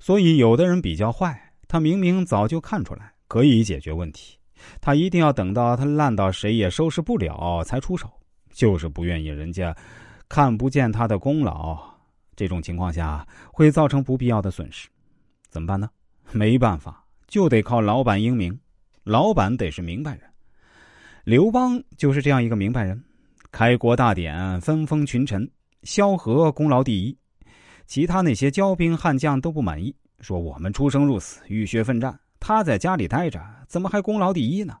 所以有的人比较坏，他明明早就看出来可以解决问题，他一定要等到他烂到谁也收拾不了才出手，就是不愿意人家看不见他的功劳。这种情况下会造成不必要的损失，怎么办呢？没办法，就得靠老板英明，老板得是明白人。刘邦就是这样一个明白人，开国大典，分封群臣，萧何功劳第一。其他那些骄兵悍将都不满意，说我们出生入死，浴血奋战，他在家里待着，怎么还功劳第一呢？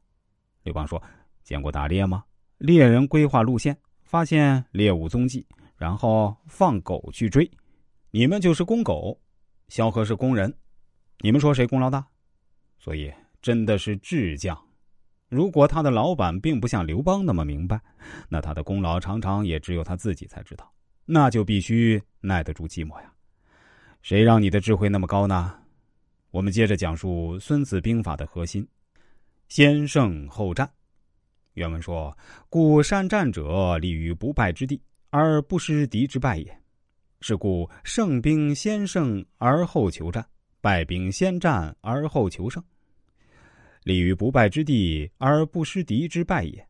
刘邦说：“见过打猎吗？猎人规划路线，发现猎物踪迹，然后放狗去追。你们就是公狗，萧何是公人，你们说谁功劳大？所以真的是智将。如果他的老板并不像刘邦那么明白，那他的功劳常常也只有他自己才知道。”那就必须耐得住寂寞呀！谁让你的智慧那么高呢？我们接着讲述《孙子兵法》的核心：先胜后战。原文说：“故善战者立于不败之地，而不失敌之败也。是故胜兵先胜而后求战，败兵先战而后求胜。立于不败之地而不失敌之败也。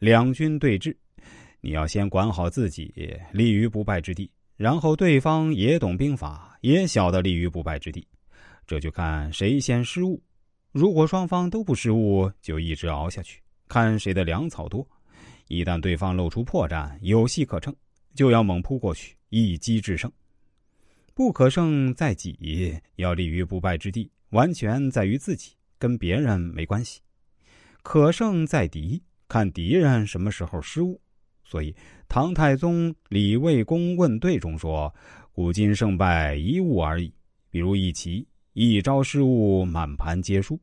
两军对峙。”你要先管好自己，立于不败之地，然后对方也懂兵法，也晓得立于不败之地，这就看谁先失误。如果双方都不失误，就一直熬下去，看谁的粮草多。一旦对方露出破绽，有戏可乘，就要猛扑过去，一击制胜。不可胜在己，要立于不败之地，完全在于自己，跟别人没关系。可胜在敌，看敌人什么时候失误。所以，唐太宗李卫公问对中说：“古今胜败一物而已。比如一棋，一招失误，满盘皆输。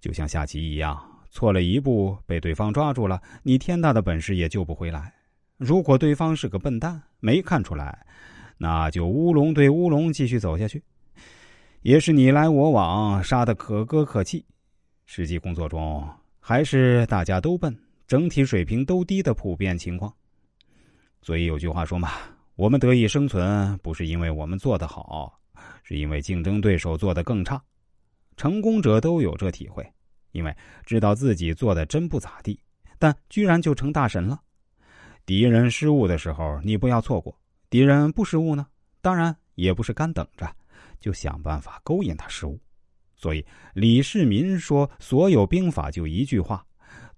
就像下棋一样，错了一步，被对方抓住了，你天大的本事也救不回来。如果对方是个笨蛋，没看出来，那就乌龙对乌龙继续走下去，也是你来我往，杀的可歌可泣。实际工作中，还是大家都笨。”整体水平都低的普遍情况，所以有句话说嘛：“我们得以生存，不是因为我们做得好，是因为竞争对手做得更差。”成功者都有这体会，因为知道自己做的真不咋地，但居然就成大神了。敌人失误的时候，你不要错过；敌人不失误呢，当然也不是干等着，就想办法勾引他失误。所以李世民说：“所有兵法就一句话。”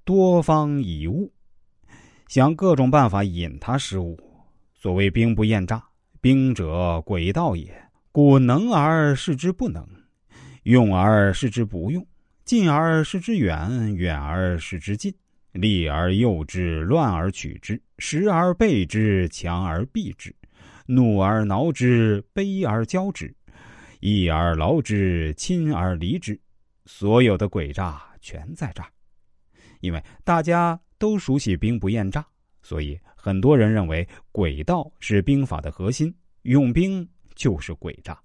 多方以误，想各种办法引他失误。所谓兵不厌诈，兵者诡道也。故能而示之不能，用而示之不用，近而示之远，远而示之近，利而诱之，乱而取之，时而备之，强而避之，怒而挠之，悲而骄之，义而劳之，亲而离之。所有的诡诈全在这儿。因为大家都熟悉兵不厌诈，所以很多人认为诡道是兵法的核心，用兵就是诡诈。